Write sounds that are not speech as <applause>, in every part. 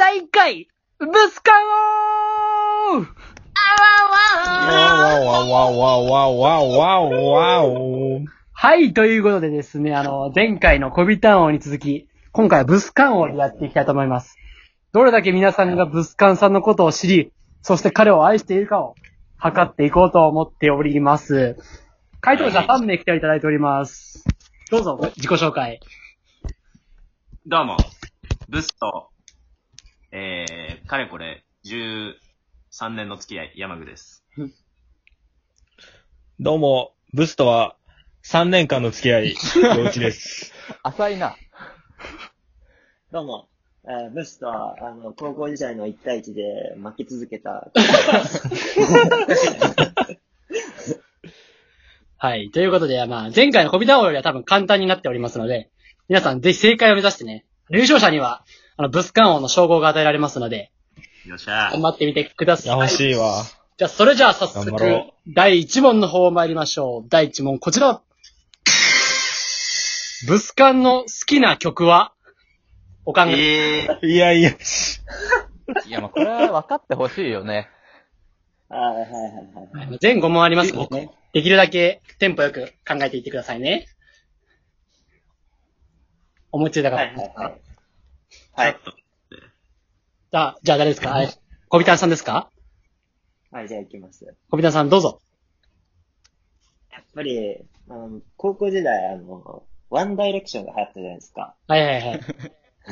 第1回、ブスカオーわわわわわわわわ。はい、ということでですね、あの、前回のコビタン王に続き、今回はブスカン王でやっていきたいと思います。どれだけ皆さんがブスカンさんのことを知り、そして彼を愛しているかを測っていこうと思っております。回答者3名来ていただいております。どうぞ、自己紹介。どうも、ブスと、えー、かれこれ、13年の付き合い、山具です。<laughs> どうも、ブスとは3年間の付き合い、陽一です。<laughs> 浅いな。どうも、えーブスとは、あの、高校時代の1対1で負け続けた。<laughs> はい。ということで、まあ、前回のコビタン王よりは多分簡単になっておりますので、皆さんぜひ正解を目指してね、優勝者には、あの、ブスカン王の称号が与えられますので、よっしゃ頑張ってみてくだいや、さい。欲しいわ。じゃあ、それじゃあ早速頑張ろ、第1問の方参りましょう。第1問、こちら。ブスカンの好きな曲は？お考え。えー、いやいや、いや、まあ、これは分かってほしいよね。あーはいはいはい。全5問ありますのでね。できるだけテンポよく考えていってくださいね。思いついた方。はいはいはい。はい。じゃあ、じゃあ誰ですか？はい。小ビタンさんですか？はい、じゃあ行きます。や小ビタンさんどうぞ。っぱり、あの、高校時代、あの、ワンダイレクションが流行ったじゃないですか。はいはいはい。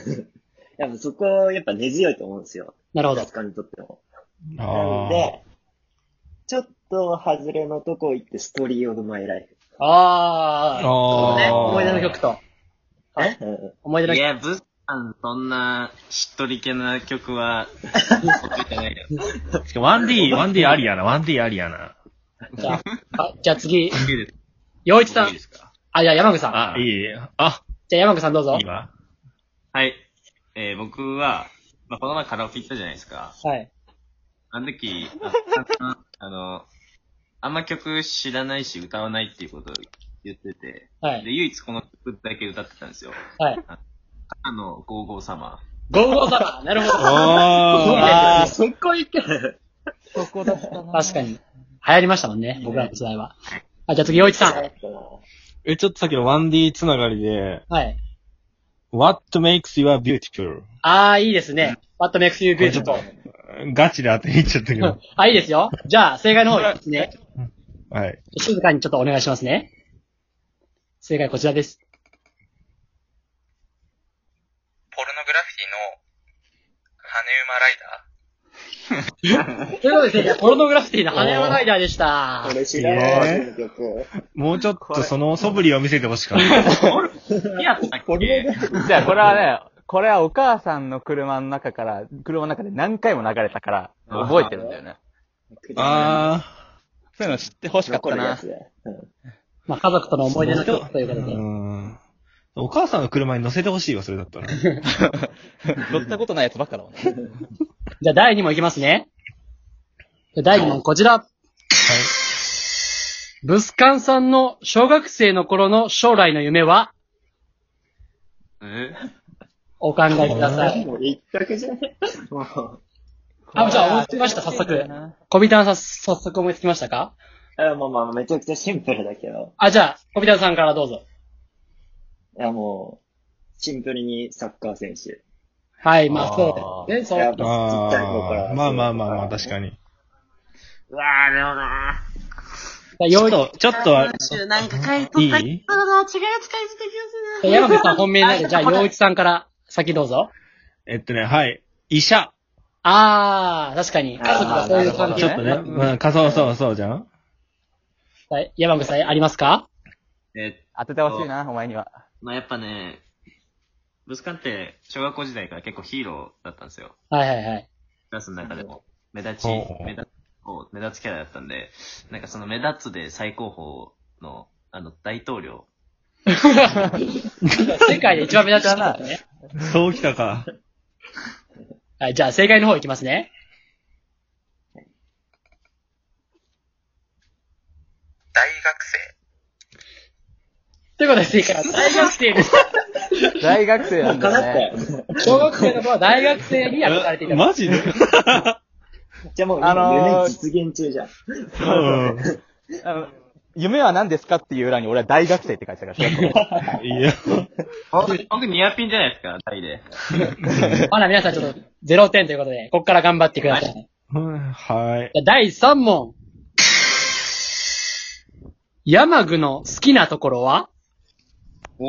<laughs> やっぱそこ、やっぱ根強いと思うんですよ。なるほどブス。カンにとっても。なので、ちょっと外れのとこ行って、ストーリーオブマイライフ。あー。あーね、思い出の曲と。え？うん思い出の曲。いや、ブスさん、そんな、しっとり系な曲は、得意じゃないよ。1D、1D ありやな、1D ありやな。じゃあ、あじゃあ次、洋一さんいい。ですか？あ、じゃあ山口さん。あいいあ、じゃあ山口さんどうぞいい。わ。はい。えー、僕は、まあ、この前カラオケ行ったじゃないですか。はい。あの時、あ <laughs> あの、あんま曲知らないし歌わないっていうことを言ってて、で、はい。唯一この曲だけ歌ってたんですよ。はい。あの、ゴーゴーサマゴーゴーサマー。<laughs> なるほど。ああー、そこ行け。そこだったな。確かに。流行りましたもんね、僕らの時代は。あ、じゃあ次、洋一さん。え、ちょっとさっきの 1D つながりで、はい。What makes you beautiful? あー、いいですね。What makes you これちょっ beautiful? と、ガチで当てにいっちゃったけど。<laughs> あ、いいですよ。じゃあ、正解の方いきますね。はい。静かにちょっとお願いしますね。正解こちらです。ポルノグラフィティの羽馬ライダー？ということで、正解ポルノグラフィティの羽山 <laughs> ライダーでしたこ。れ知らないえーこの曲。もうちょっとその素振りを見せてほしかった。ー。いやったっけじゃあ、これはね、これはお母さんの車の中から、車の中で何回も流れたから、覚えてるんだよね。あそういうの知ってほしかったな残るやつ。で。うんまあ、家族との思い出の曲ということー。でう。ん。お母さんの車に乗せてほしいわ、それだったら。<laughs> 乗ったことないやつばっかだもんね。<laughs> じゃあ、第2問いきますね。じゃあ第2問、こちら。ブスカンさんの小学生の頃の将来の夢は？え？お考えください。もう一択じゃねもう。あ、じゃあ思いつきました、早速。小ビタンさん、早速思いつきましたか？あまあまあ、めちゃくちゃシンプルだけど。あ、じゃあ、小ビタンさんからどうぞ。いや、もう、シンプルにサッカー選手。はい、まあ、そうですね。そう。やっぱちっちゃい頃からああ、まあまあまあまあ、確かに。うわー、でもなじゃあ、よちょっと、ちょっとは、なんか書いといい？った違うやつ書いてた気がする山口さん本命なんで、じゃあ、洋一さんから先どうぞ。えっとね、はい。医者。あー、確かに。家族がそういう関係ちょっとね、うん、かそうそうそうじゃんはい、山口さんありますか？え当ててほしいな、お前には。まあやっぱね、ブスカンって小学校時代から結構ヒーローだったんですよ。はいはいはい。クラスの中でも。目立ち目立つ、こう目立つキャラだったんで、なんかその目立つで最高峰の、あの、大統領。<laughs> 世界で一番目立つな。ね。そうきたか。はい、じゃあ正解の方いきますね。大学生ということで正解は大学生でした。<laughs> 大学生なんだね。よ。小学生の子は大学生に憧れていた。マジで？<laughs> じゃあもうあのー夢実現中じゃん。うん。あの夢は何ですかっていう裏に俺は大学生って書いてたから、小学校いや。僕、僕ニアピンじゃないですか、タイで。<laughs> まだ皆さんちょっと0点ということで、ここから頑張ってください。はい。じゃあ第3問。山具の好きなところは？おー。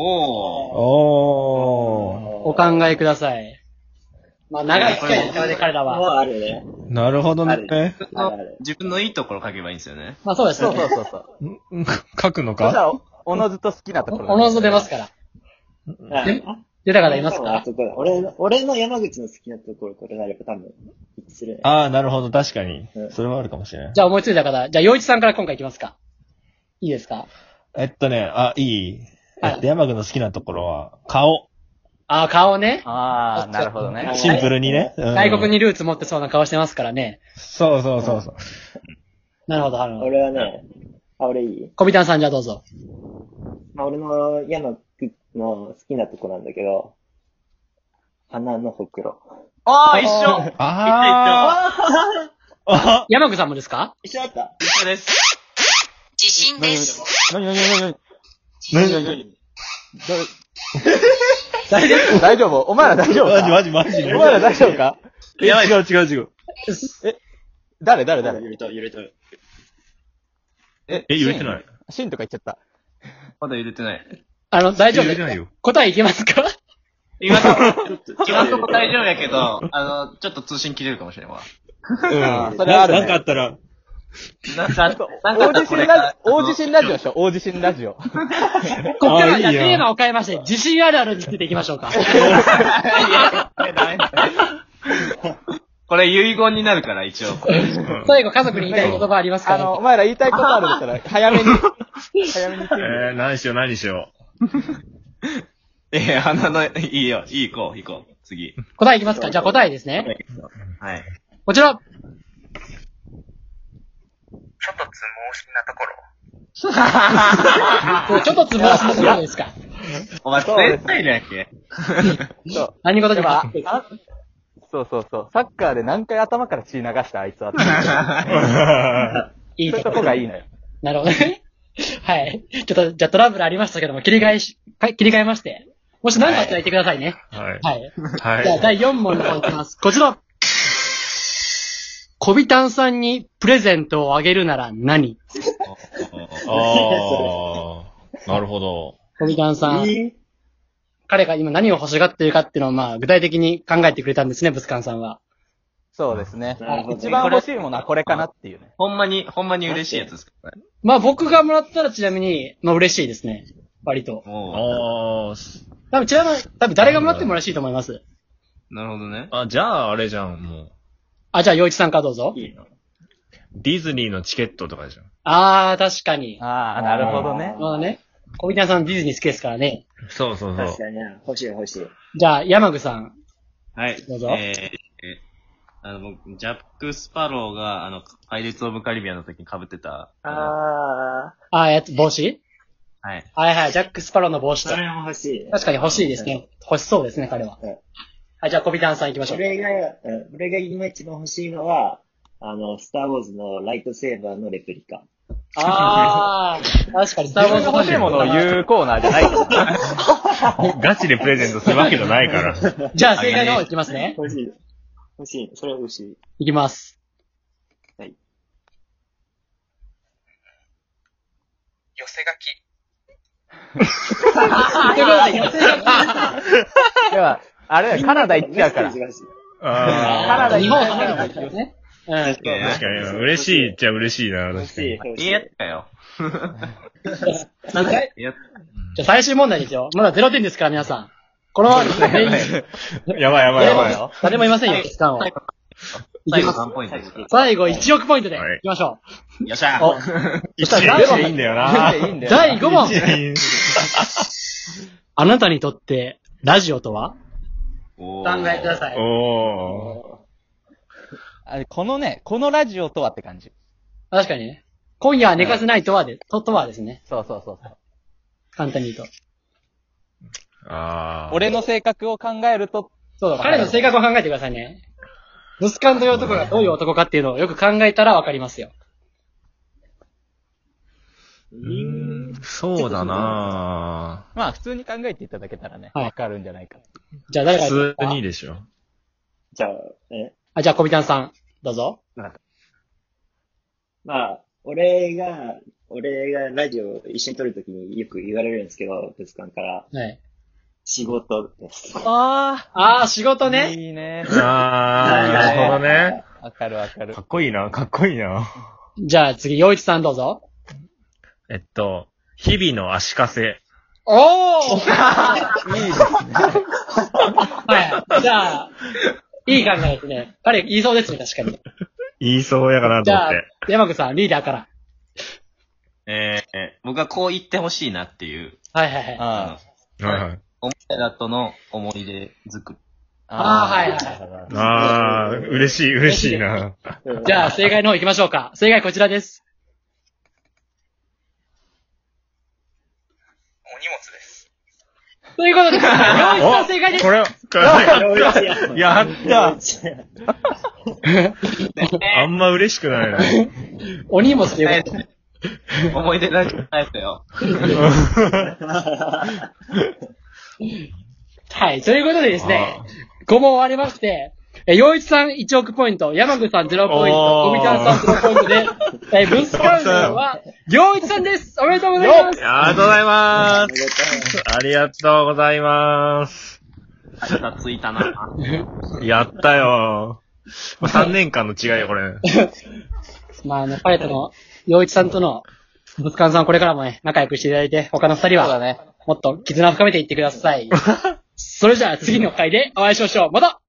おお考えください。まあ長い機会ですからね、彼らもうは。あるね。ー。なるほどね。あるある。自分のいいところ書けばいいんですよね。まあそうですそうね。そうそうそう。う <laughs> ん書くのか？そしたら、おのずと好きなところ。おのず出ますから。出た方いますか？俺の、俺の山口の好きなところ、これなれば多分、一致するね。ああ、なるほど、確かにう。んそれはあるかもしれない。じゃあ思いついた方、じゃあ洋一さんから今回いきますか。いいですか？えっとね、あ、いい。はいえっと、山君の好きなところは、顔。ああ、顔ね。ああ、なるほどね。<laughs> シンプルにね。うん外国にルーツ持ってそうな顔してますからね。そうそうそうそう。なるほど、なるほど。俺はね、あ、俺いい小ビタンさんじゃあどうぞ。まあ、俺の山口の好きなとこなんだけど、鼻のほくろ。ああ、一緒あああ山口さんもですか？一緒だった一緒です。自信です。なになになになに何何大丈夫？大丈夫？お前ら大丈夫マジかマジマジ。お前ら大丈夫か？え違う違う違う。誰？誰？誰？揺れた、揺れた。ええ揺れてない？シン？とか言っちゃった。まだ揺れてない。あの、大丈夫？揺れてないよ。答えいけますか？今のとこ、<laughs> 今のとこ大丈夫やけど、あの、ちょっと通信切れるかもしれんわ。うん。それあるね。なんかあったら、な、な、なんかあ大地震ラジか、大地震ラジオでしょ？大地震ラジオ。<laughs> ここからはじゃあテーマを変えまして、自信あるあるについていきましょうか。これ遺言になるから、一応。最後家族に言いたい言葉ありますか？あの、おら、前ら言いたいことあるんだったら、<laughs> 早めに、早めに。えー、何しよう何しよええ、鼻の、いいよ、いい、行こう、行こう。次。答えいきますか？じゃあ答えですね。はい。こちら。ちょっとつ盲信なところ。<laughs> ちょっとつぼしのところですか。お前、絶対だやっけ？そう。何事にもでも、そうそうそう。サッカーで何回頭から血流したあいつは。<laughs> そういうといいとここがいいのよ。なるほどね。はい。ちょっと、じゃあトラブルありましたけども、切り替えし、か切り替えまして。もし何かあったら言ってくださいね。う。はい。はい。はい。じゃあ第4問の方いきます。こちら。小ビタンさんにプレゼントをあげるなら何？ああ、なるほど。小ビタンさん。彼が今何を欲しがっているかっていうのをまあ具体的に考えてくれたんですね、ブスカンさんは。そうですね一番欲しいものはこれかなっていうね。ほんまに、ほんまに嬉しいやつですかまあ僕がもらったらちなみに、まあ嬉しいですね。割と。あー多分ちなみに、多分誰がもらっても嬉しいと思います。なるほどね。あ、じゃああれじゃん、もう。あ、じゃあ、洋一さんからどうぞ。いいのディズニーのチケットとかじゃん。あー、確かに。ああ、なるほどね。まあね。小ビタンさんディズニー好きですからね。そうそう確かにね。欲しい欲しい。じゃあ、山具さん。はい。どうぞえー、えあの、僕、ジャック・スパローが、あの、パイレーツ・オブ・カリビアンの時に被ってた、あのああー、やつ、帽子？はい。はいはい、ジャック・スパローの帽子ー、とそ。れも欲しい。確かに欲しいですね。欲しそうですね、彼は。うんはい、じゃあ、小ビタンさん行きましょう。俺が、うん俺が今一番欲しいのは、あの、スターウォーズのライトセーバーのレプリカ。あー、確かに、スターウォーズ欲しいものを言うコーナーじゃない。<laughs> ガチでプレゼントするわけじゃないから。じゃあ、正解の方行きますね。欲しい。欲しい。それは欲しい。行きます。寄せ書き。では、あれだよ、カナダ行っちゃうからカナダ日本離れてるんですね。うん。あ、確かに。嬉しいっちゃ嬉しいな、欲しい。確かに。いいいやつかよ。なんかいいやつ。じゃあ最終問題ですよ。まだ0点ですから、皆さん。このままですね、全員やばいやばいやばい。よ。誰もいませんよ、期間を。最。後3ポイントですから。最後、1億ポイントで、はいいきましょよっしゃう。お、<laughs> 一年でいいんだよな。いいんだよ。第5問一。年 <laughs> あなたにとって、ラジオとは？おお考えください。おあこのね、このラジオとはって感じ。確かにね。今夜は寝かせないとはで、と、とはですね。そうそうそうそう。簡単に言うと。あー。俺の性格を考えると、そうだ、彼の性格を考えてくださいね。ブスカンという男がどういう男かっていうのをよく考えたらわかりますよ。うーん、そうだなまあ普通に考えていただけたらね、はいわかるんじゃないか。じゃあ誰が普通にでしょ。じゃあ、え、あ、じゃあ、小ビタンさん、どうぞ。まあ、俺が、俺がラジオ一緒に撮るときによく言われるんですけど、ブスカンから、はい。仕事です。ああー、仕事あね。いいね。あー、なるほどね。わかるわかるか。っこいいな、かっこいいな。じゃあ次、洋一さんどうぞ。えっと、日々の足かせ。おー <laughs> いいですね。はい。じゃあ、いい考えですね。彼言いそうですね、確かに。言いそうやかなと思って。、山口さん、リーダーから。えー、僕はこう言ってほしいなっていう、はいはいはい。あはいはい。お前らとの思い出作り。あーはいはいあー、嬉しい、嬉しいな。じゃあ、正解の方行きましょうか。正解こちらです。お荷物です。ということで、洋一さん正解です。これ、これやった <laughs> あんま嬉しくないな。お荷物ということで。思い出ラジオタイプよ。<laughs> はい。ということでですね、5問終わりまして、え、洋一さん1億ポイント、山口さん0ポイント、小見ちゃんさん0ポイントで、え、ブスカウントは、洋一さんですおめでとうございますありがとうございます。ありがとうございます。<laughs> あついたな。やったよ。3年間の違いよ、これ。<laughs> まあ、あの、パレットの、洋一さんとの、ブスカンさんこれからもね、仲良くしていただいて、他の二人は、そうだね。もっと絆を深めていってください。<laughs> それじゃあ次の回でお会いしましょう。また